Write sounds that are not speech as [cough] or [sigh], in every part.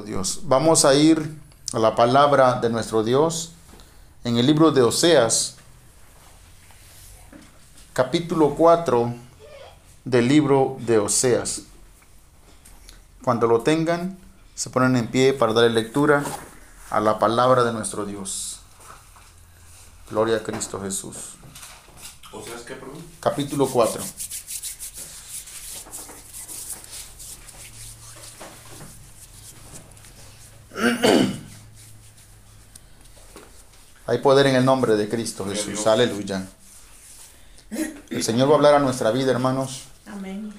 Dios. Vamos a ir a la palabra de nuestro Dios en el libro de Oseas, capítulo 4 del libro de Oseas. Cuando lo tengan, se ponen en pie para dar lectura a la palabra de nuestro Dios. Gloria a Cristo Jesús. ¿Oseas qué? Capítulo 4. [coughs] Hay poder en el nombre de Cristo Jesús. Aleluya. El Señor va a hablar a nuestra vida, hermanos, Amén.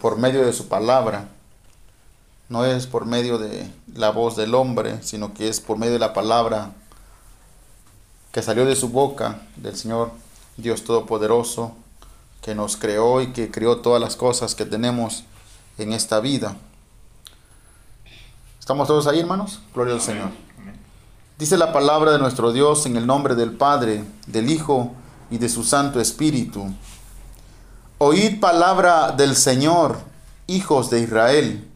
Por medio de su palabra. No es por medio de la voz del hombre, sino que es por medio de la palabra que salió de su boca, del Señor Dios Todopoderoso, que nos creó y que creó todas las cosas que tenemos en esta vida. ¿Estamos todos ahí, hermanos? Gloria al Señor. Dice la palabra de nuestro Dios en el nombre del Padre, del Hijo y de su Santo Espíritu. Oíd palabra del Señor, hijos de Israel,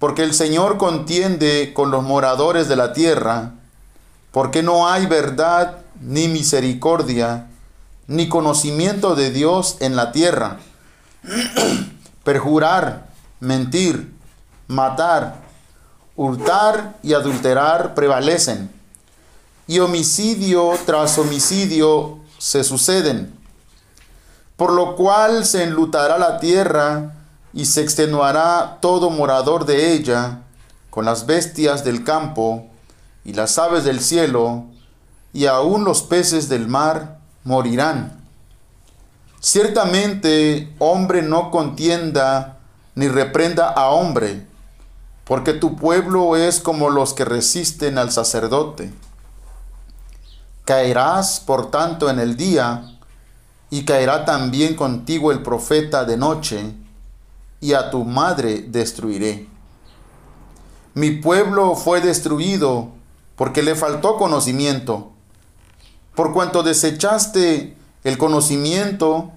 porque el Señor contiende con los moradores de la tierra, porque no hay verdad ni misericordia, ni conocimiento de Dios en la tierra. [clears throat] Perjurar, mentir, matar, hurtar y adulterar prevalecen, y homicidio tras homicidio se suceden, por lo cual se enlutará la tierra y se extenuará todo morador de ella, con las bestias del campo y las aves del cielo, y aun los peces del mar morirán. Ciertamente hombre no contienda ni reprenda a hombre, porque tu pueblo es como los que resisten al sacerdote. Caerás, por tanto, en el día, y caerá también contigo el profeta de noche, y a tu madre destruiré. Mi pueblo fue destruido porque le faltó conocimiento. Por cuanto desechaste el conocimiento,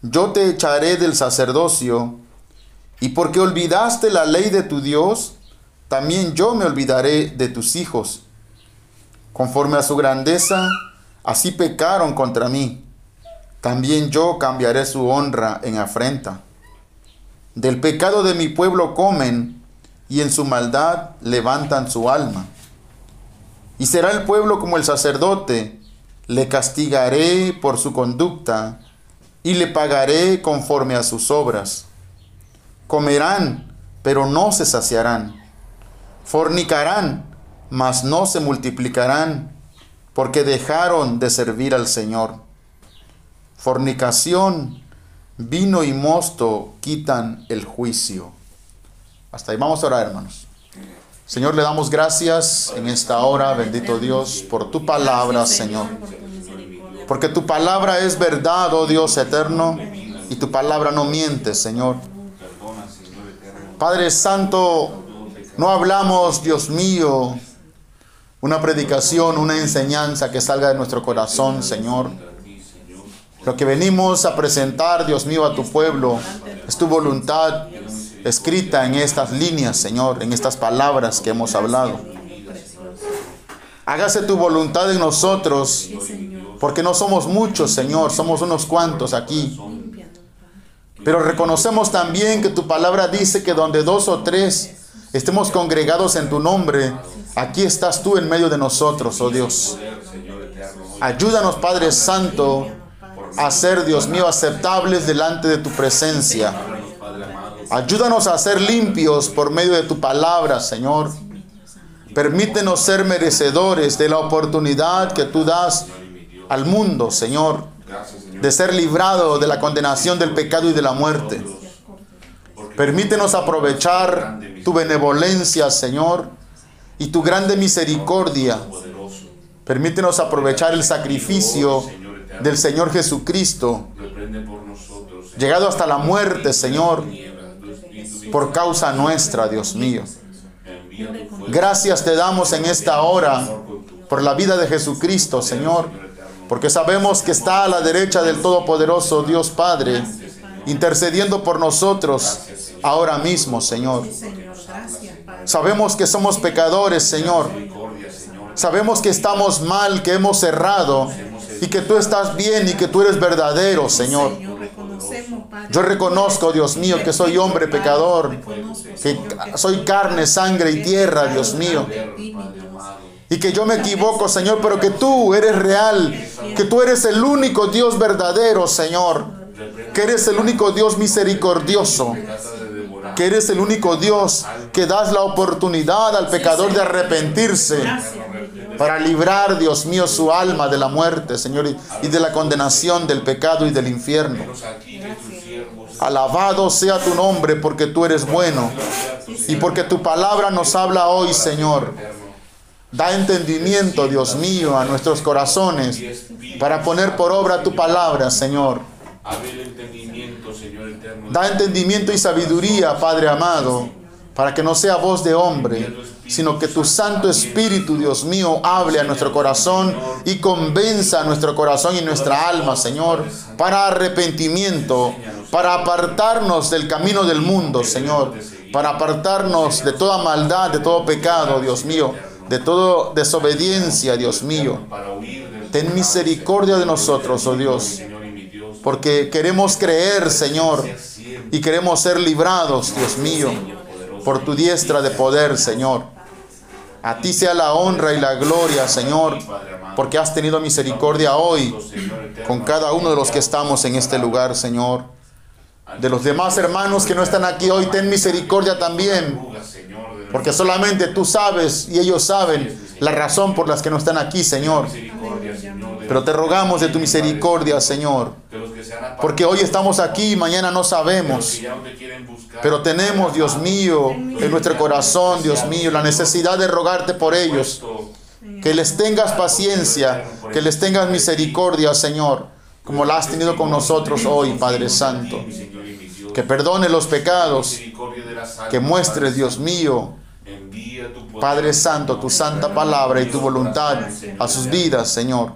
yo te echaré del sacerdocio, y porque olvidaste la ley de tu Dios, también yo me olvidaré de tus hijos. Conforme a su grandeza, así pecaron contra mí. También yo cambiaré su honra en afrenta. Del pecado de mi pueblo comen, y en su maldad levantan su alma. Y será el pueblo como el sacerdote, le castigaré por su conducta, y le pagaré conforme a sus obras. Comerán, pero no se saciarán. Fornicarán, mas no se multiplicarán, porque dejaron de servir al Señor. Fornicación, vino y mosto quitan el juicio. Hasta ahí vamos a orar, hermanos. Señor, le damos gracias en esta hora, bendito Dios, por tu palabra, Señor. Porque tu palabra es verdad, oh Dios eterno, y tu palabra no miente, Señor. Padre Santo, no hablamos, Dios mío, una predicación, una enseñanza que salga de nuestro corazón, Señor. Lo que venimos a presentar, Dios mío, a tu pueblo es tu voluntad escrita en estas líneas, Señor, en estas palabras que hemos hablado. Hágase tu voluntad en nosotros, porque no somos muchos, Señor, somos unos cuantos aquí. Pero reconocemos también que tu palabra dice que donde dos o tres estemos congregados en tu nombre, aquí estás tú en medio de nosotros, oh Dios. Ayúdanos, Padre Santo, a ser, Dios mío, aceptables delante de tu presencia. Ayúdanos a ser limpios por medio de tu palabra, Señor. Permítenos ser merecedores de la oportunidad que tú das al mundo, Señor. De ser librado de la condenación del pecado y de la muerte. Permítenos aprovechar tu benevolencia, Señor, y tu grande misericordia. Permítenos aprovechar el sacrificio del Señor Jesucristo, llegado hasta la muerte, Señor, por causa nuestra, Dios mío. Gracias te damos en esta hora por la vida de Jesucristo, Señor, porque sabemos que está a la derecha del Todopoderoso Dios Padre, intercediendo por nosotros ahora mismo, Señor. Sabemos que somos pecadores, Señor. Sabemos que estamos mal, que hemos errado y que tú estás bien y que tú eres verdadero, Señor. Yo reconozco, Dios mío, que soy hombre pecador, que soy carne, sangre y tierra, Dios mío. Y que yo me equivoco, Señor, pero que tú eres real, que tú eres el único Dios verdadero, Señor. Que eres el único Dios misericordioso. Que eres el único Dios que das la oportunidad al pecador de arrepentirse para librar, Dios mío, su alma de la muerte, Señor, y- de la condenación del pecado y del infierno. Alabado sea tu nombre porque tú eres bueno y porque tu palabra nos habla hoy, Señor. Da entendimiento, Dios mío, a nuestros corazones para poner por obra tu palabra, Señor. Da entendimiento y sabiduría, Padre amado, para que no sea voz de hombre, sino que tu Santo Espíritu, Dios mío, hable a nuestro corazón y convenza a nuestro corazón y nuestra alma, Señor, para arrepentimiento, para apartarnos del camino del mundo, Señor, para apartarnos de toda maldad, de todo pecado, Dios mío, de toda desobediencia, Dios mío. Ten misericordia de nosotros, oh Dios, porque queremos creer, Señor, y queremos ser librados, Dios mío, por tu diestra de poder, Señor. A ti sea la honra y la gloria, Señor, porque has tenido misericordia hoy con cada uno de los que estamos en este lugar, Señor. De los demás hermanos que no están aquí hoy, ten misericordia también, porque solamente tú sabes y ellos saben la razón por las que no están aquí, Señor. Pero te rogamos de tu misericordia, Señor, porque hoy estamos aquí y mañana no sabemos. Pero tenemos, Dios mío, en nuestro corazón, Dios mío, la necesidad de rogarte por ellos. Que les tengas paciencia, que les tengas misericordia, Señor, como la has tenido con nosotros hoy, Padre Santo. Que perdone los pecados, que muestres, Dios mío, Envía tu poder, Padre Santo, tu santa palabra y tu voluntad a sus vidas, Señor.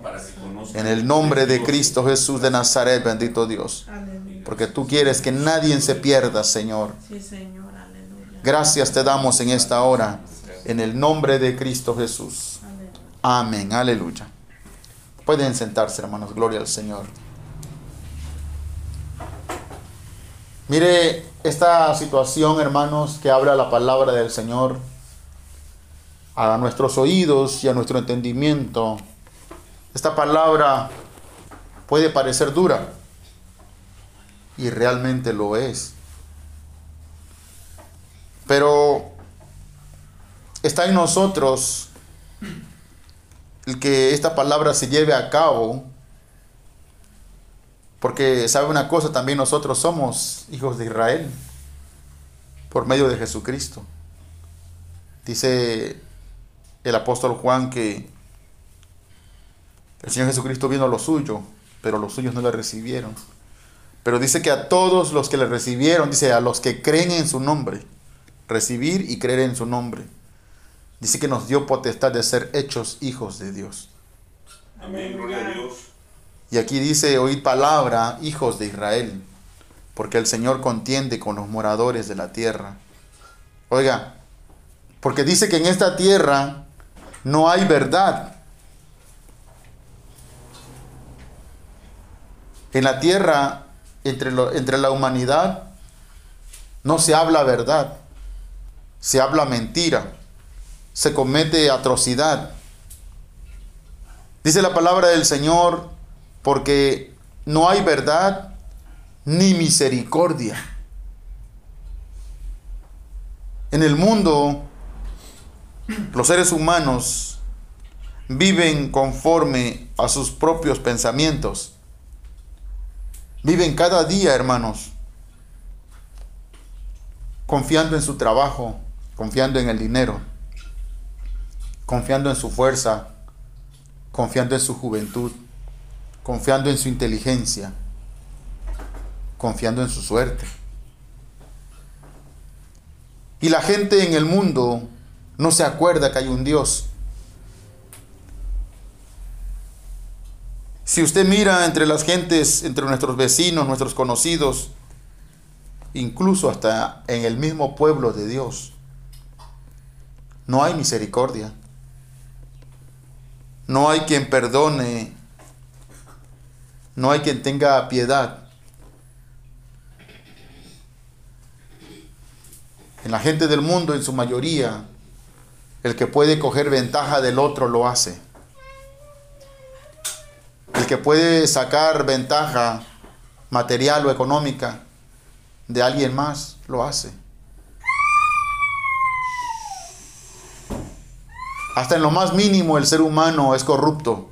En el nombre de Cristo Jesús de Nazaret, bendito Dios. Porque tú quieres que nadie se pierda, Señor. Sí, Señor, aleluya. Gracias te damos en esta hora, en el nombre de Cristo Jesús. Amén, aleluya. Pueden sentarse, hermanos, gloria al Señor. Mire esta situación, hermanos, que habla la palabra del Señor a nuestros oídos y a nuestro entendimiento. Esta palabra puede parecer dura y realmente lo es. Pero está en nosotros el que esta palabra se lleve a cabo, porque sabe una cosa, también nosotros somos hijos de Israel por medio de Jesucristo. Dice el apóstol Juan que el Señor Jesucristo vino a lo suyo, pero los suyos no le recibieron. Pero dice que a todos los que le recibieron, dice a los que creen en su nombre, recibir y creer en su nombre. Dice que nos dio potestad de ser hechos hijos de Dios. Amén, gloria a Dios. Y aquí dice, oíd palabra, hijos de Israel, porque el Señor contiende con los moradores de la tierra. Oiga, porque dice que en esta tierra no hay verdad. En la tierra, entre, lo- entre la humanidad, no se habla verdad, se habla mentira, se comete atrocidad. Dice la palabra del Señor, porque no hay verdad ni misericordia. En el mundo, los seres humanos viven conforme a sus propios pensamientos. Viven cada día, hermanos, confiando en su trabajo, confiando en el dinero, confiando en su fuerza, confiando en su juventud, confiando en su inteligencia, confiando en su suerte. Y la gente en el mundo no se acuerda que hay un Dios. Si usted mira entre las gentes, entre nuestros vecinos, nuestros conocidos, incluso hasta en el mismo pueblo de Dios, no hay misericordia. No hay quien perdone. No hay quien tenga piedad. En la gente del mundo, en su mayoría, el que puede coger ventaja del otro lo hace. El que puede sacar ventaja material o económica de alguien más lo hace. Hasta en lo más mínimo el ser humano es corrupto.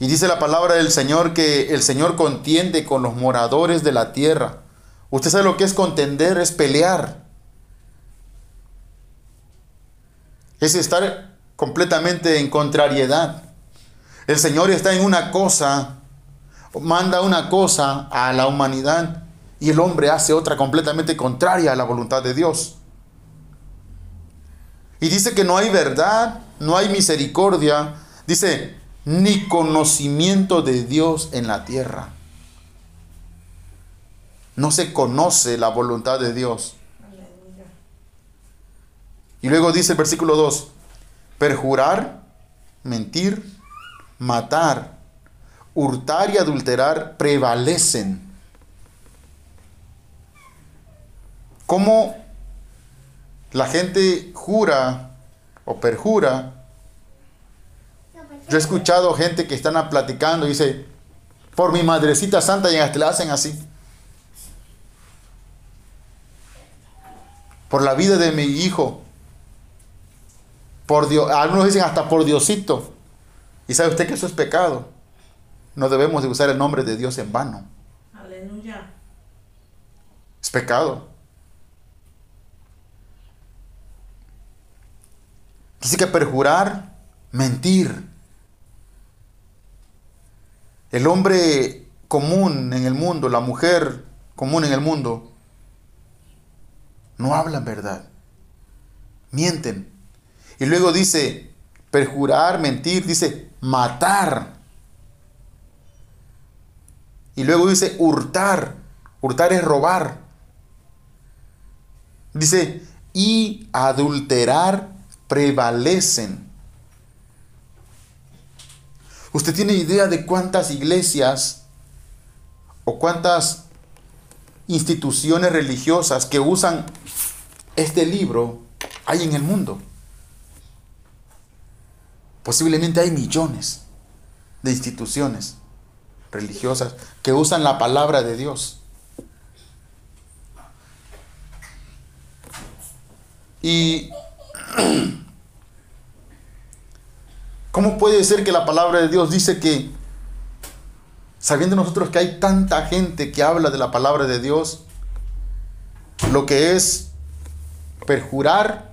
Y dice la palabra del Señor que el Señor contiende con los moradores de la tierra. Usted sabe lo que es contender, es pelear. Es estar completamente en contrariedad. El Señor está en una cosa, manda una cosa a la humanidad y el hombre hace otra completamente contraria a la voluntad de Dios. Y dice que no hay verdad, no hay misericordia, dice, ni conocimiento de Dios en la tierra. No se conoce la voluntad de Dios. Y luego dice el versículo 2, perjurar, mentir, matar, hurtar y adulterar prevalecen. ¿Cómo la gente jura o perjura? Yo he escuchado gente que están platicando y dice, por mi madrecita santa y hasta la hacen así. Por la vida de mi hijo. Por Dios, algunos dicen hasta por Diosito. Y sabe usted que eso es pecado. No debemos de usar el nombre de Dios en vano. Aleluya. Es pecado. Dice que perjurar, mentir. El hombre común en el mundo, la mujer común en el mundo, no hablan verdad. Mienten. Y luego dice, perjurar, mentir, dice, matar. Y luego dice, hurtar. Hurtar es robar. Dice, y adulterar prevalecen. ¿Usted tiene idea de cuántas iglesias o cuántas instituciones religiosas que usan este libro hay en el mundo? Posiblemente hay millones de instituciones religiosas que usan la palabra de Dios. Y [clears throat] ¿cómo puede ser que la palabra de Dios dice que, sabiendo nosotros que hay tanta gente que habla de la palabra de Dios, lo que es perjurar,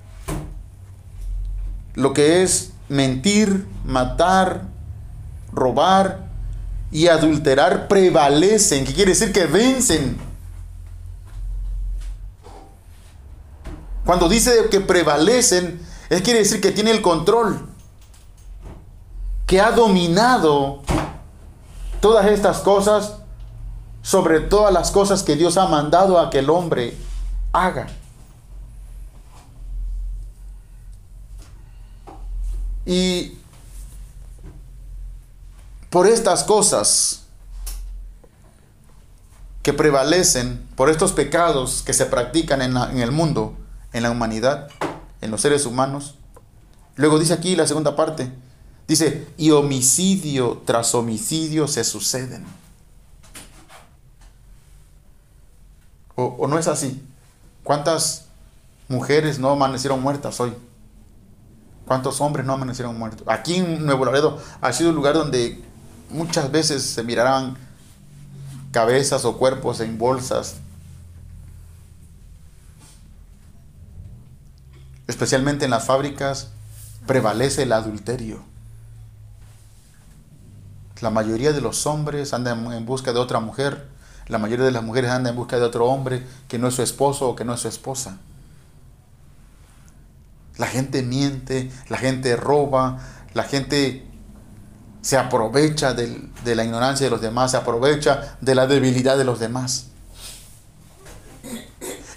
lo que es mentir, matar, robar y adulterar prevalecen, ¿qué quiere decir que vencen. Cuando dice que prevalecen, es quiere decir que tiene el control, que ha dominado todas estas cosas sobre todas las cosas que Dios ha mandado a que el hombre haga. Y por estas cosas que prevalecen, por estos pecados que se practican en, en, el mundo, en la humanidad, en los seres humanos. Luego dice aquí la segunda parte, dice, y homicidio tras homicidio se suceden. ¿O, o no es así? ¿Cuántas mujeres no amanecieron muertas hoy? ¿Cuántos hombres no amanecieron muertos? Aquí en Nuevo Laredo ha sido un lugar donde muchas veces se mirarán cabezas o cuerpos en bolsas. Especialmente en las fábricas prevalece el adulterio. La mayoría de los hombres andan en busca de otra mujer. La mayoría de las mujeres andan en busca de otro hombre que no es su esposo o que no es su esposa. La gente miente, la gente roba, la gente se aprovecha de, de, la ignorancia de los demás, se aprovecha de la debilidad de los demás.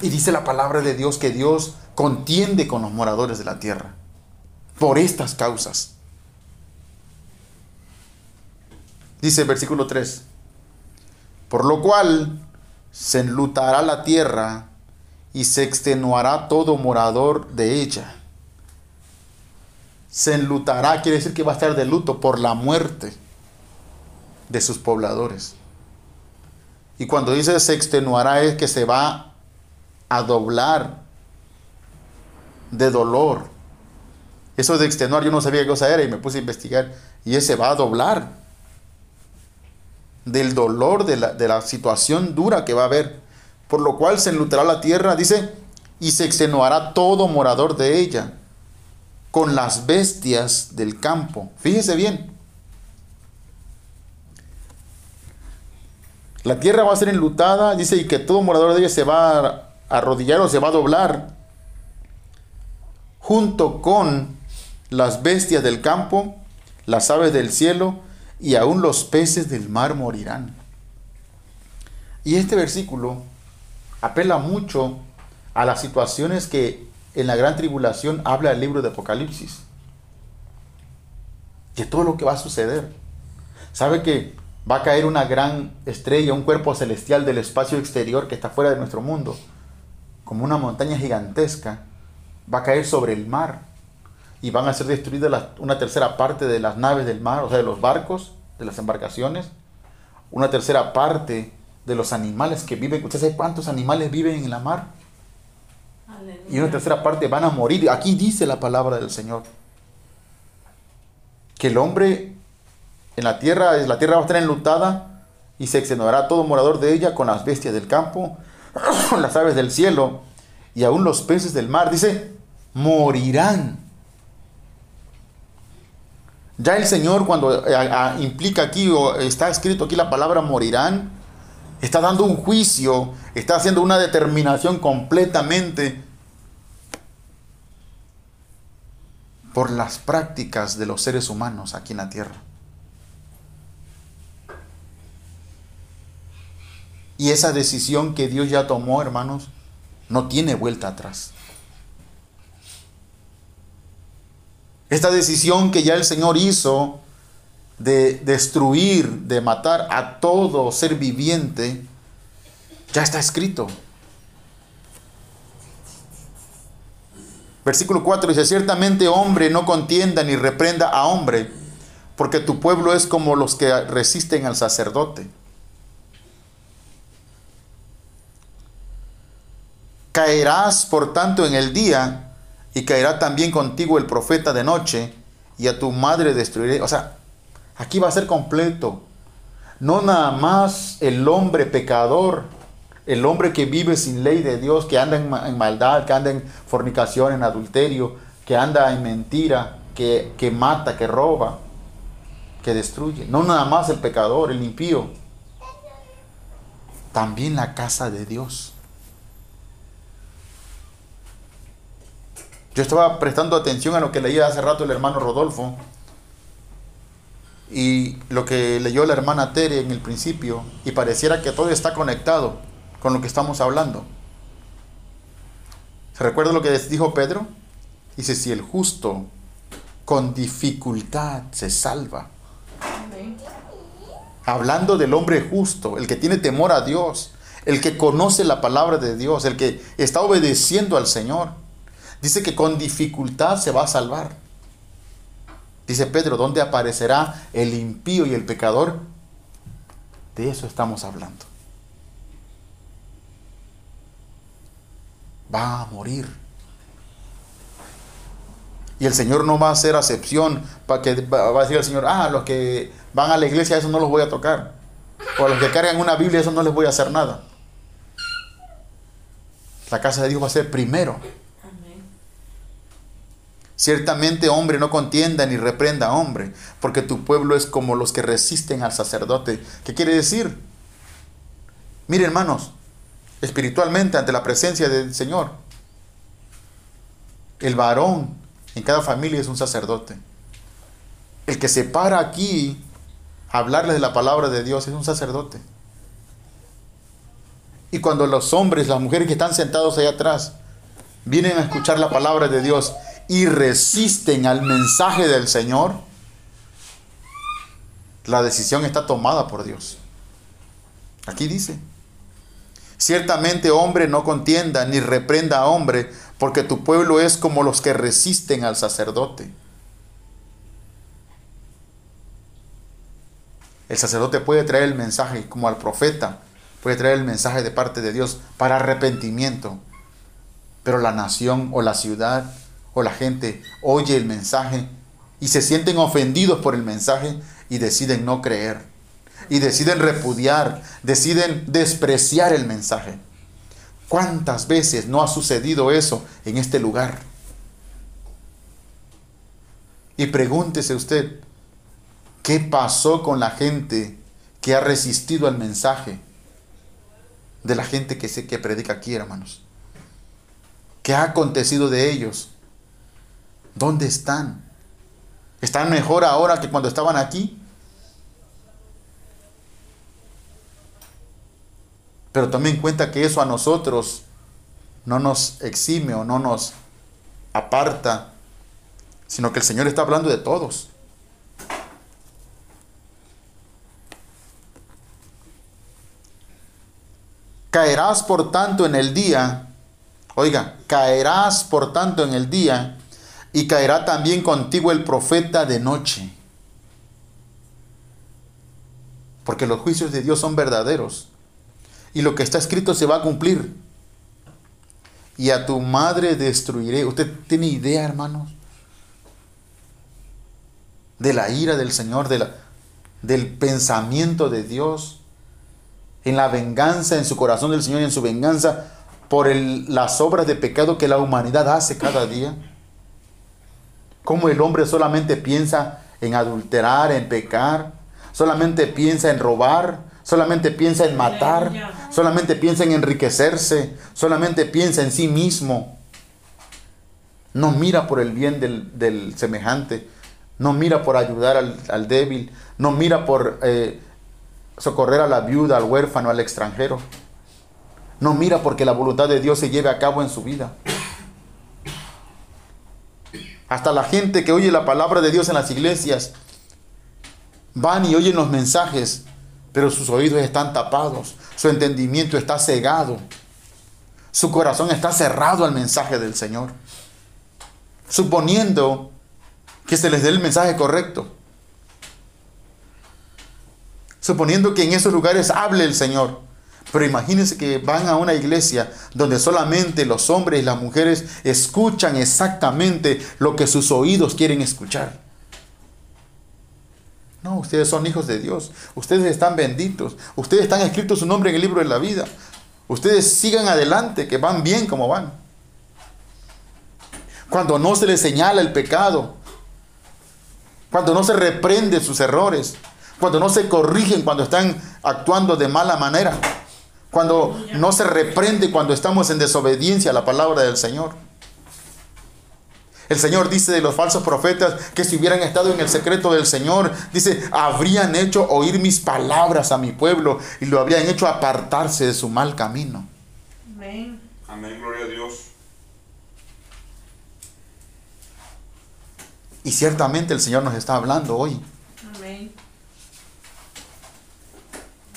Y dice la palabra de Dios que Dios contiende con los moradores de la tierra por estas causas. Dice versículo 3, por lo cual se enlutará la tierra y se extenuará todo morador de ella. Se enlutará, quiere decir que va a estar de luto por la muerte de sus pobladores. Y cuando dice se extenuará es que se va a doblar de dolor. Eso de extenuar yo no sabía qué cosa era y me puse a investigar. Y ese va a doblar del dolor, de la, de la situación dura que va a haber. Por lo cual se enlutará la tierra, dice, y se extenuará todo morador de ella, con las bestias del campo. Fíjese bien. La tierra va a ser enlutada, dice, y que todo morador de ella se va a arrodillar o se va a doblar junto con las bestias del campo, las aves del cielo y aún los peces del mar morirán. Y este versículo apela mucho a las situaciones que en la gran tribulación habla el libro de Apocalipsis. De todo lo que va a suceder. Sabe que va a caer una gran estrella, un cuerpo celestial del espacio exterior que está fuera de nuestro mundo, como una montaña gigantesca, va a caer sobre el mar y van a ser destruidas una tercera parte de las naves del mar, o sea, de los barcos, de las embarcaciones, una tercera parte de los animales que viven. ¿Usted sabe cuántos animales viven en la mar? Aleluya. Y una tercera parte van a morir. Aquí dice la palabra del Señor. Que el hombre en la tierra, la tierra va a estar enlutada y se extenuará todo morador de ella con las bestias del campo, con [coughs] las aves del cielo y aún los peces del mar. Dice, morirán. Ya el Señor cuando eh, implica aquí o está escrito aquí la palabra morirán, está dando un juicio, está haciendo una determinación completamente por las prácticas de los seres humanos aquí en la tierra. Y esa decisión que Dios ya tomó, hermanos, no tiene vuelta atrás. Esta decisión que ya el Señor hizo de destruir, de matar a todo ser viviente, ya está escrito. Versículo 4 dice, ciertamente hombre no contienda ni reprenda a hombre, porque tu pueblo es como los que resisten al sacerdote. Caerás por tanto en el día, y caerá también contigo el profeta de noche, y a tu madre destruiré. O sea, aquí va a ser completo. No nada más el hombre pecador, el hombre que vive sin ley de Dios, que anda en, ma- en maldad, que anda en fornicación, en adulterio, que anda en mentira, que, que mata, que roba, que destruye. No nada más el pecador, el impío. También la casa de Dios. Yo estaba prestando atención a lo que leía hace rato el hermano Rodolfo y lo que leyó la hermana Tere en el principio y pareciera que todo está conectado con lo que estamos hablando. ¿Se recuerda lo que dijo Pedro? Dice, si el justo con dificultad se salva. Hablando del hombre justo, el que tiene temor a Dios, el que conoce la palabra de Dios, el que está obedeciendo al Señor. Dice que con dificultad se va a salvar. Dice Pedro, ¿dónde aparecerá el impío y el pecador? De eso estamos hablando. Va a morir. Y el Señor no va a hacer acepción para que va a decir el Señor, ah, los que van a la iglesia, eso no los voy a tocar. O a los que cargan una Biblia, eso no les voy a hacer nada. La casa de Dios va a ser primero. Ciertamente hombre no contienda ni reprenda a hombre, porque tu pueblo es como los que resisten al sacerdote. ¿Qué quiere decir? Mire hermanos, espiritualmente ante la presencia del Señor, el varón en cada familia es un sacerdote. El que se para aquí a hablarles de la palabra de Dios es un sacerdote. Y cuando los hombres, las mujeres que están sentados allá atrás, vienen a escuchar la palabra de Dios y resisten al mensaje del Señor, la decisión está tomada por Dios. Aquí dice, ciertamente hombre no contienda ni reprenda a hombre, porque tu pueblo es como los que resisten al sacerdote. El sacerdote puede traer el mensaje como al profeta, puede traer el mensaje de parte de Dios para arrepentimiento. Pero la nación o la ciudad o la gente oye el mensaje y se sienten ofendidos por el mensaje y deciden no creer. Y deciden repudiar, deciden despreciar el mensaje. ¿Cuántas veces no ha sucedido eso en este lugar? Y pregúntese usted, ¿qué pasó con la gente que ha resistido al mensaje de la gente que, se, que predica aquí, hermanos? ¿Qué ha acontecido de ellos? ¿Dónde están? ¿Están mejor ahora que cuando estaban aquí? Pero tome en cuenta que eso a nosotros no nos exime o no nos aparta, sino que el Señor está hablando de todos. Caerás por tanto en el día, oiga, caerás por tanto en el día, y caerá también contigo el profeta de noche. Porque los juicios de Dios son verdaderos y lo que está escrito se va a cumplir. Y a tu madre destruiré. ¿Usted tiene idea, hermanos? De la ira del Señor, de la, del pensamiento de Dios, en la venganza, en su corazón del Señor y en su venganza por las obras de pecado que la humanidad hace cada día. Cómo el hombre solamente piensa en adulterar, en pecar, solamente piensa en robar, solamente piensa en matar, solamente piensa en enriquecerse, solamente piensa en sí mismo. No mira por el bien del, semejante, no mira por ayudar al, débil, no mira por eh, socorrer a la viuda, al huérfano, al extranjero. No mira porque la voluntad de Dios se lleve a cabo en su vida. Hasta la gente que oye la palabra de Dios en las iglesias van y oyen los mensajes pero sus oídos están tapados, su entendimiento está cegado, su corazón está cerrado al mensaje del Señor, suponiendo que se les dé el mensaje correcto, suponiendo que en esos lugares hable el Señor. Pero imagínense que van a una iglesia donde solamente los hombres y las mujeres escuchan exactamente lo que sus oídos quieren escuchar. No, ustedes son hijos de Dios. Ustedes están benditos. Ustedes están escritos su nombre en el libro de la vida. Ustedes sigan adelante, que van bien como van. Cuando no se les señala el pecado, cuando no se reprende sus errores, cuando no se corrigen cuando están actuando de mala manera, cuando no se reprende cuando estamos en desobediencia a la palabra del Señor. El Señor dice de los falsos profetas que si hubieran estado en el secreto del Señor, dice, habrían hecho oír mis palabras a mi pueblo y lo habrían hecho apartarse de su mal camino. Amén. Amén, gloria a Dios. Y ciertamente el Señor nos está hablando hoy. Amén.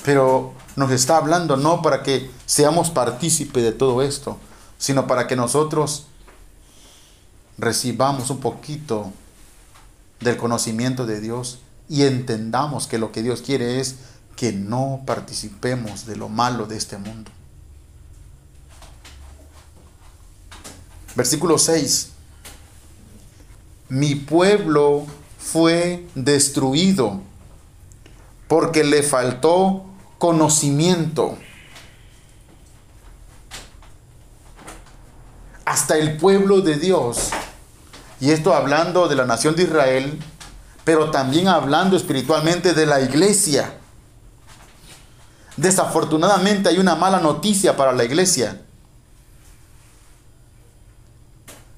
Pero nos está hablando no para que seamos partícipes de todo esto, sino para que nosotros recibamos un poquito del conocimiento de Dios y entendamos que lo que Dios quiere es que no participemos de lo malo de este mundo. Versículo 6. Mi pueblo fue destruido porque le faltó conocimiento. Hasta el pueblo de Dios y esto hablando de la nación de Israel, pero también hablando espiritualmente de la iglesia. Desafortunadamente hay una mala noticia para la iglesia.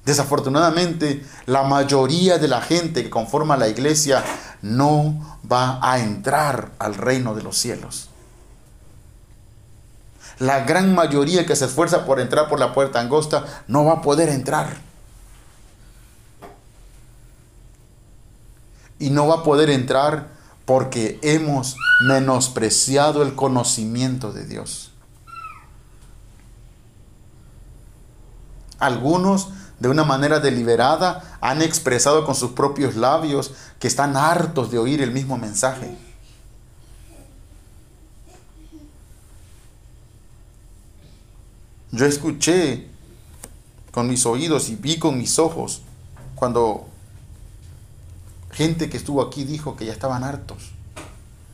Desafortunadamente, la mayoría de la gente que conforma la iglesia no va a entrar al reino de los cielos. La gran mayoría que se esfuerza por entrar por la puerta angosta no va a poder entrar. Y no va a poder entrar porque hemos menospreciado el conocimiento de Dios. Algunos, de una manera deliberada, han expresado con sus propios labios que están hartos de oír el mismo mensaje. Yo escuché con mis oídos y vi con mis ojos cuando gente que estuvo aquí dijo que ya estaban hartos,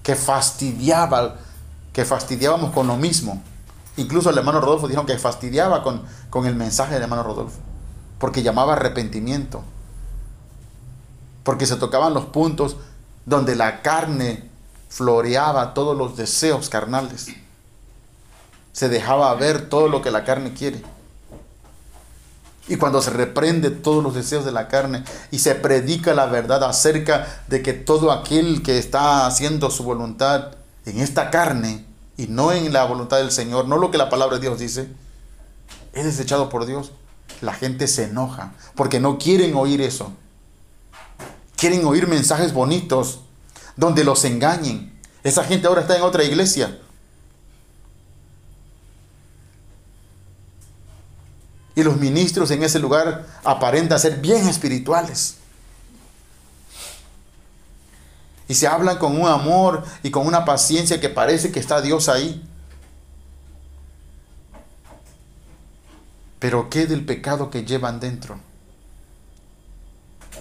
que fastidiaba, que fastidiábamos con lo mismo. Incluso el hermano Rodolfo dijo que fastidiaba con, con el mensaje del hermano Rodolfo, porque llamaba arrepentimiento, porque se tocaban los puntos donde la carne floreaba todos los deseos carnales se dejaba ver todo lo que la carne quiere. Y cuando se reprende todos los deseos de la carne y se predica la verdad acerca de que todo aquel que está haciendo su voluntad en esta carne y no en la voluntad del Señor, no lo que la palabra de Dios dice, es desechado por Dios. La gente se enoja porque no quieren oír eso. Quieren oír mensajes bonitos donde los engañen. Esa gente ahora está en otra iglesia Y los ministros en ese lugar aparentan ser bien espirituales. Y se hablan con un amor y con una paciencia que parece que está Dios ahí. Pero ¿qué del pecado que llevan dentro?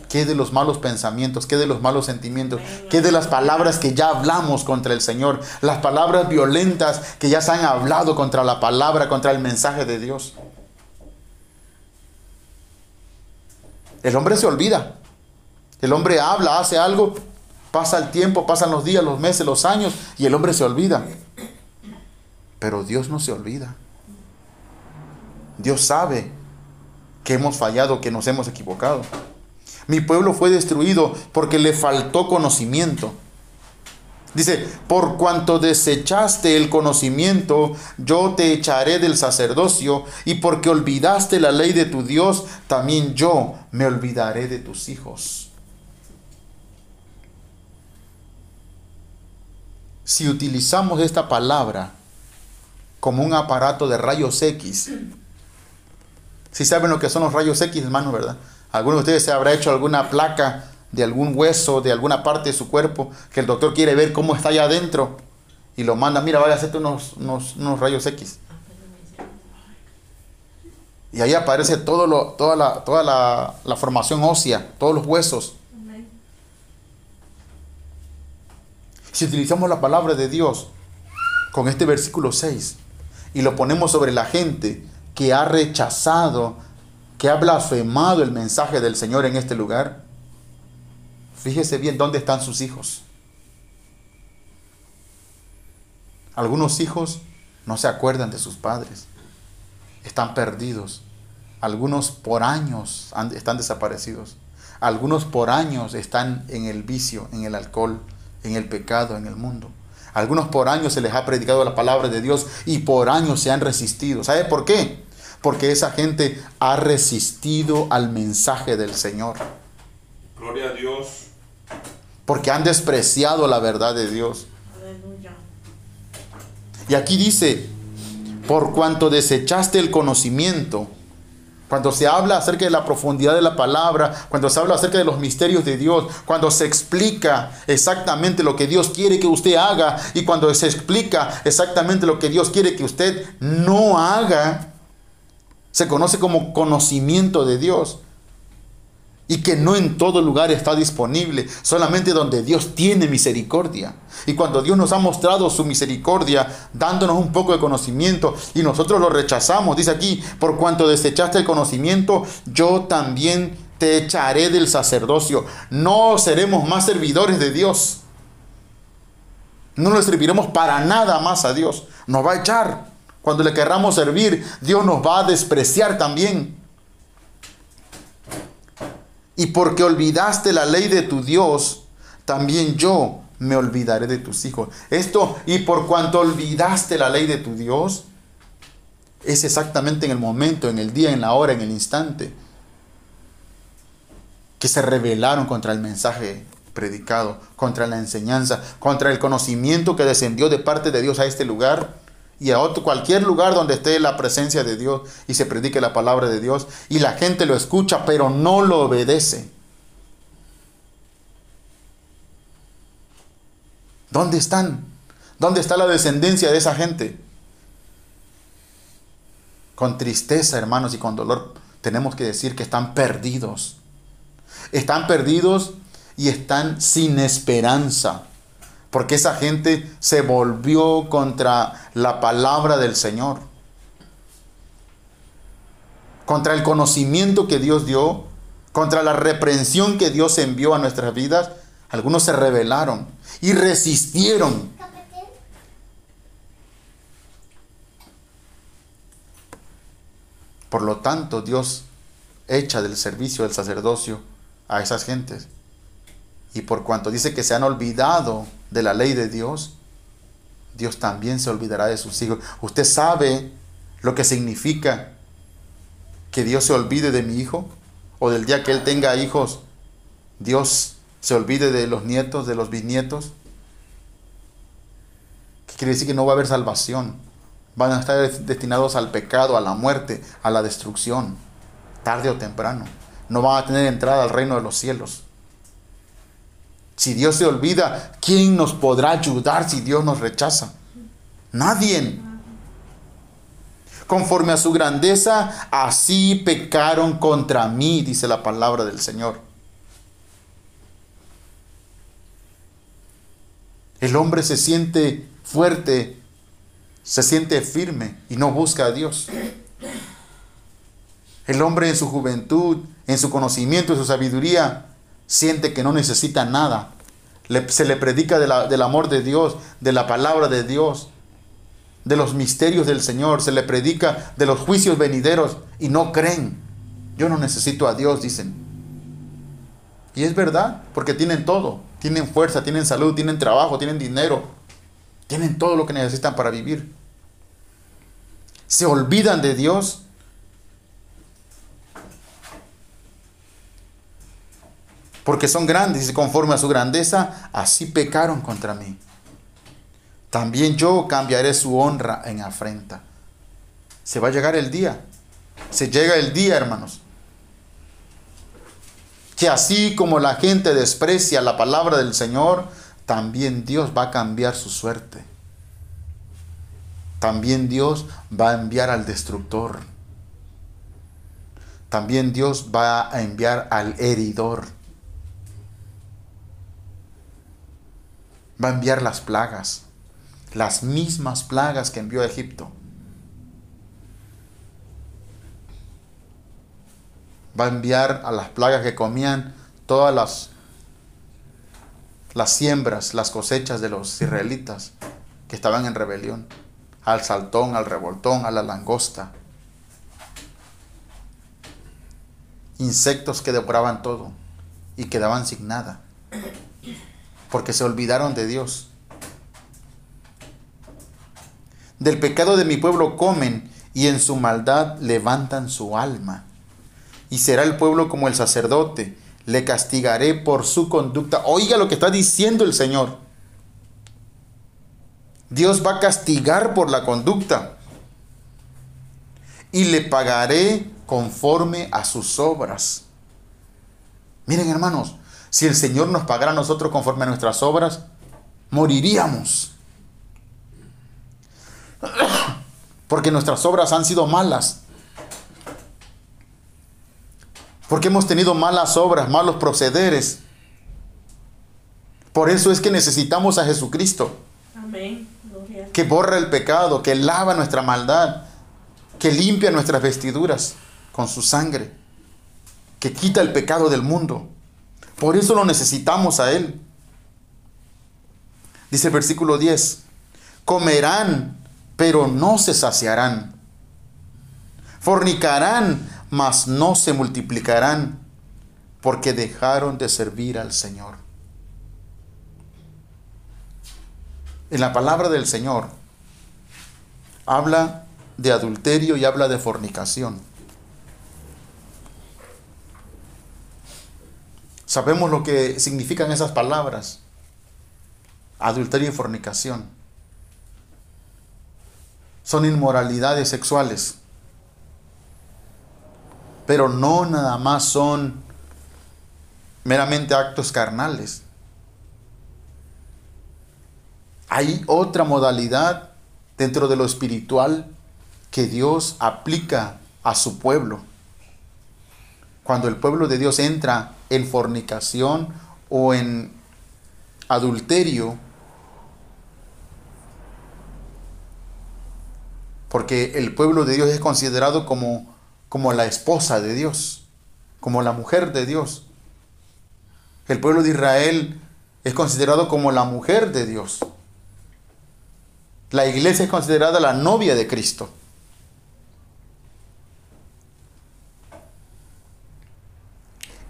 ¿Qué de los malos pensamientos? ¿Qué de los malos sentimientos? ¿Qué de las palabras que ya hablamos contra el Señor? Las palabras violentas que ya se han hablado contra la palabra, contra el mensaje de Dios. El hombre se olvida. El hombre habla, hace algo, pasa el tiempo, pasan los días, los meses, los años y el hombre se olvida. Pero Dios no se olvida. Dios sabe que hemos fallado, que nos hemos equivocado. Mi pueblo fue destruido porque le faltó conocimiento. Dice, por cuanto desechaste el conocimiento, yo te echaré del sacerdocio, y porque olvidaste la ley de tu Dios, también yo me olvidaré de tus hijos. Si utilizamos esta palabra como un aparato de rayos X, si saben lo que son los rayos X, hermano, ¿verdad? Algunos de ustedes se habrá hecho alguna placa de algún hueso, de alguna parte de su cuerpo, que el doctor quiere ver cómo está allá adentro y lo manda, mira, vaya a hacerte unos, unos, rayos X. Y ahí aparece todo lo, toda, la, toda la, la formación ósea, todos los huesos. Si utilizamos la palabra de Dios con este versículo 6 y lo ponemos sobre la gente que ha rechazado, que ha blasfemado el mensaje del Señor en este lugar, Fíjese bien dónde están sus hijos. Algunos hijos no se acuerdan de sus padres. Están perdidos. Algunos por años están desaparecidos. Algunos por años están en el vicio, en el alcohol, en el pecado, en el mundo. Algunos por años se les ha predicado la palabra de Dios y por años se han resistido. ¿Sabe por qué? Porque esa gente ha resistido al mensaje del Señor. Gloria a Dios porque han despreciado la verdad de Dios. Y aquí dice, por cuanto desechaste el conocimiento, cuando se habla acerca de la profundidad de la palabra, cuando se habla acerca de los misterios de Dios, cuando se explica exactamente lo que Dios quiere que usted haga y cuando se explica exactamente lo que Dios quiere que usted no haga, se conoce como conocimiento de Dios y que no en todo lugar está disponible, solamente donde Dios tiene misericordia. Y cuando Dios nos ha mostrado su misericordia, dándonos un poco de conocimiento, y nosotros lo rechazamos, dice aquí, por cuanto desechaste el conocimiento, yo también te echaré del sacerdocio. No seremos más servidores de Dios. No le serviremos para nada más a Dios. Nos va a echar. Cuando le querramos servir, Dios nos va a despreciar también y porque olvidaste la ley de tu Dios, también yo me olvidaré de tus hijos. Esto, y por cuanto olvidaste la ley de tu Dios, Es exactamente en el momento, en el día, en la hora, en el instante, que se rebelaron contra el mensaje predicado, contra la enseñanza, contra el conocimiento que descendió de parte de Dios a este lugar y a otro, cualquier lugar donde esté la presencia de Dios y se predique la palabra de Dios y la gente lo escucha pero no lo obedece. ¿Dónde están? ¿Dónde está la descendencia de esa gente? Con tristeza, hermanos, y con dolor tenemos que decir que están perdidos. Están perdidos y están sin esperanza. Porque esa gente se volvió contra la palabra del Señor. Contra el conocimiento que Dios dio. Contra la reprensión que Dios envió a nuestras vidas. Algunos se rebelaron y resistieron. Por lo tanto, Dios echa del servicio del sacerdocio a esas gentes. Y por cuanto dice que se han olvidado de la ley de Dios, Dios también se olvidará de sus hijos. Usted sabe lo que significa que Dios se olvide de mi hijo o del día que él tenga hijos, Dios se olvide de los nietos, de los bisnietos. ¿Qué quiere decir que no va a haber salvación? Van a estar destinados al pecado, a la muerte, a la destrucción, tarde o temprano. No van a tener entrada al reino de los cielos. Si Dios se olvida, ¿quién nos podrá ayudar si Dios nos rechaza? Nadie. Conforme a su grandeza, así pecaron contra mí, dice la palabra del Señor. El hombre se siente fuerte, se siente firme y no busca a Dios. El hombre en su juventud, en su conocimiento, en su sabiduría, siente que no necesita nada. se le predica del amor de Dios, de la palabra de Dios, de los misterios del Señor. Se le predica de los juicios venideros y no creen. Yo no necesito a Dios, dicen. Y es verdad, porque tienen todo. Tienen fuerza, tienen salud, tienen trabajo, tienen dinero. Tienen todo lo que necesitan para vivir. Se olvidan de Dios. Porque son grandes y conforme a su grandeza, así pecaron contra mí. También yo cambiaré su honra en afrenta. Se va a llegar el día. Se llega el día, hermanos que así como la gente desprecia la palabra del Señor, también Dios va a cambiar su suerte. También Dios va a enviar al destructor. También Dios va a enviar al heridor. Va a enviar las plagas, las mismas plagas que envió a Egipto. va a enviar a las plagas que comían todas las, las siembras, las cosechas de los israelitas que estaban en rebelión, al saltón, al revoltón, a la langosta, insectos que devoraban todo y quedaban sin nada, porque se olvidaron de Dios. Del pecado de mi pueblo comen y en su maldad levantan su alma y será el pueblo como el sacerdote. Le castigaré por su conducta. Oiga lo que está diciendo el Señor. Dios va a castigar por la conducta. Y le pagaré conforme a sus obras. Miren hermanos, si el Señor nos pagara a nosotros conforme a nuestras obras, moriríamos. Porque nuestras obras han sido malas. Porque hemos tenido malas obras, malos procederes. Por eso es que necesitamos a Jesucristo. Amén. Que borra el pecado, que lava nuestra maldad, que limpia nuestras vestiduras con su sangre, que quita el pecado del mundo. Por eso lo necesitamos a Él. Dice el versículo 10, comerán, pero no se saciarán. Fornicarán, mas no se multiplicarán porque dejaron de servir al Señor. En la palabra del Señor habla de adulterio y habla de fornicación. Sabemos lo que significan esas palabras. Adulterio y fornicación. Son inmoralidades sexuales. Pero no nada más son meramente actos carnales. Hay otra modalidad dentro de lo espiritual que Dios aplica a su pueblo. Cuando el pueblo de Dios entra en fornicación o en adulterio, porque el pueblo de Dios es considerado como, como la esposa de Dios, como la mujer de Dios. El pueblo de Israel es considerado como la mujer de Dios. La iglesia es considerada la novia de Cristo.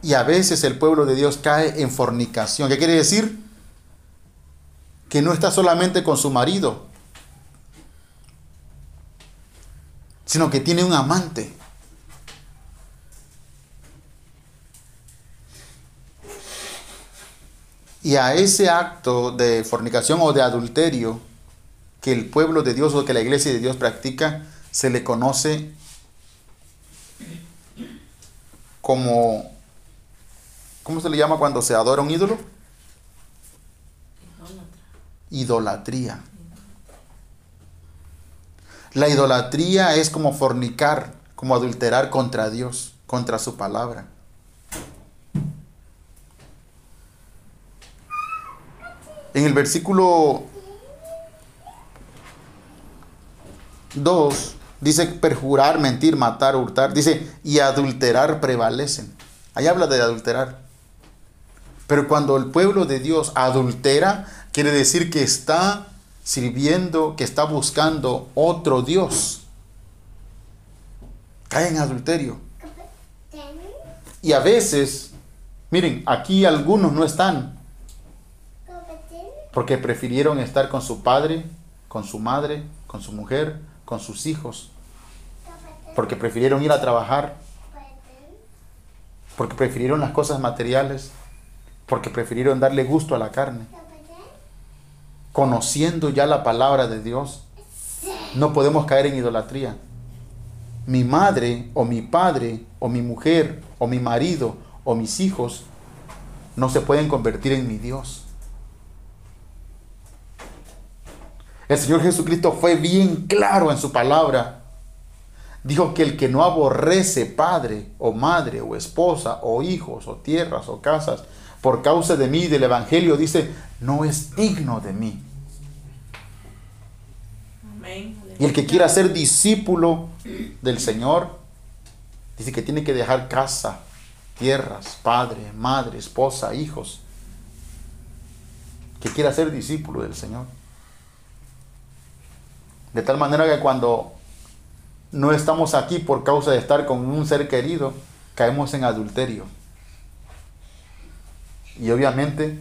Y a veces el pueblo de Dios cae en fornicación. ¿Qué quiere decir? Que no está solamente con su marido, sino que tiene un amante. Y a ese acto de fornicación o de adulterio que el pueblo de Dios o que la iglesia de Dios practica, se le conoce como, ¿cómo se le llama cuando se adora un ídolo? Idolatría. La idolatría es como fornicar, como adulterar contra Dios, contra su palabra. En el versículo 2 dice perjurar, mentir, matar, hurtar. Dice, y adulterar prevalecen. Ahí habla de adulterar. Pero cuando el pueblo de Dios adultera, quiere decir que está sirviendo, que está buscando otro Dios. Cae en adulterio. Y a veces, miren, aquí algunos no están. Porque prefirieron estar con su padre, con su madre, con su mujer, con sus hijos. Porque prefirieron ir a trabajar. Porque prefirieron las cosas materiales. Porque prefirieron darle gusto a la carne. Conociendo ya la palabra de Dios. No podemos caer en idolatría. Mi madre o mi padre o mi mujer o mi marido o mis hijos no se pueden convertir en mi Dios. El Señor Jesucristo fue bien claro en su palabra. Dijo que el que no aborrece padre o madre o esposa o hijos o tierras o casas por causa de mí y del Evangelio, dice, no es digno de mí. Y el que quiera ser discípulo del Señor, dice que tiene que dejar casa, tierras, padre, madre, esposa, hijos. Que quiera ser discípulo del Señor. De tal manera que cuando no estamos aquí por causa de estar con un ser querido, caemos en adulterio. Y obviamente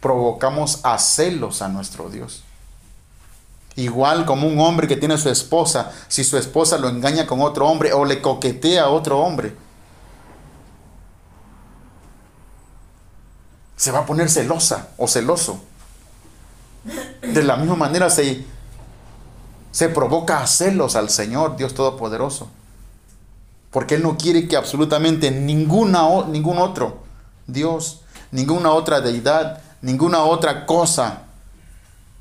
provocamos a celos a nuestro Dios. Igual como un hombre que tiene su esposa, si su esposa lo engaña con otro hombre o le coquetea a otro hombre, se va a poner celosa o celoso. De la misma manera se, se provoca a celos al Señor, Dios Todopoderoso. Porque Él no quiere que absolutamente ninguna, ningún otro Dios, ninguna otra deidad, ninguna otra cosa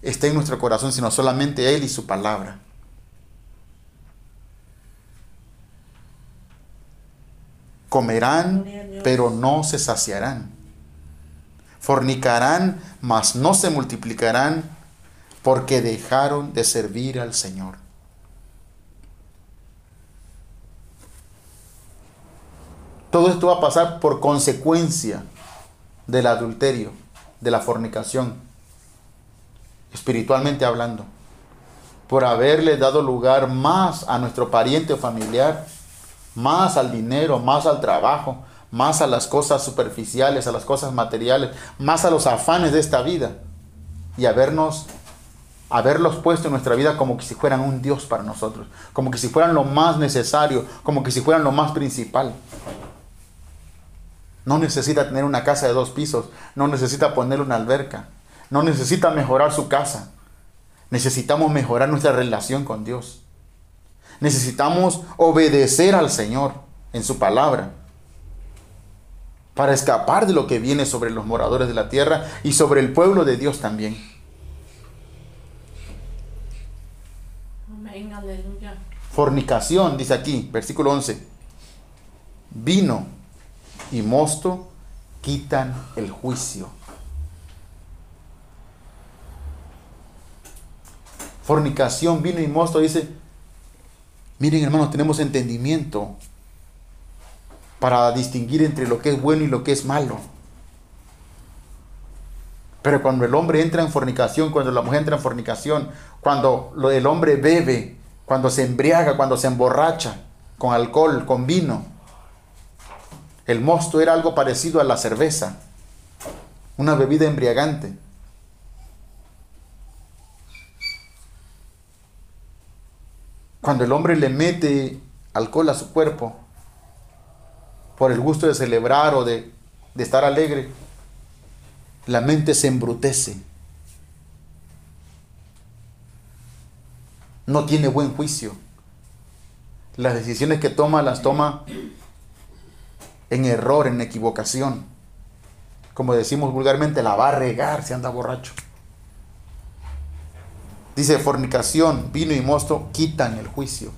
esté en nuestro corazón, sino solamente Él y su palabra. Comerán, pero no se saciarán. Fornicarán, mas no se multiplicarán porque dejaron de servir al Señor. Todo esto va a pasar por consecuencia del adulterio, de la fornicación, espiritualmente hablando, por haberle dado lugar más a nuestro pariente o familiar, más al dinero, más al trabajo, más a las cosas superficiales, a las cosas materiales, más a los afanes de esta vida, y habernos haberlos puesto en nuestra vida como que si fueran un Dios para nosotros, como que si fueran lo más necesario, como que si fueran lo más principal. No necesita tener una casa de dos pisos, no necesita poner una alberca, no necesita mejorar su casa. Necesitamos mejorar nuestra relación con Dios. Necesitamos obedecer al Señor en su palabra para escapar de lo que viene sobre los moradores de la tierra y sobre el pueblo de Dios también. Amén, aleluya. Fornicación, dice aquí, versículo 11. Vino y mosto quitan el juicio. Fornicación, vino y mosto, dice, miren hermanos, tenemos entendimiento para distinguir entre lo que es bueno y lo que es malo. Pero cuando el hombre entra en fornicación, cuando la mujer entra en fornicación, cuando el hombre bebe, cuando se embriaga, cuando se emborracha con alcohol, con vino, el mosto era algo parecido a la cerveza, una bebida embriagante. Cuando el hombre le mete alcohol a su cuerpo por el gusto de celebrar o de, de estar alegre, la mente se embrutece. No tiene buen juicio. Las decisiones que toma las toma en error, en equivocación. Como decimos vulgarmente, la va a regar si anda borracho. Dice, fornicación, vino y mosto quitan el juicio.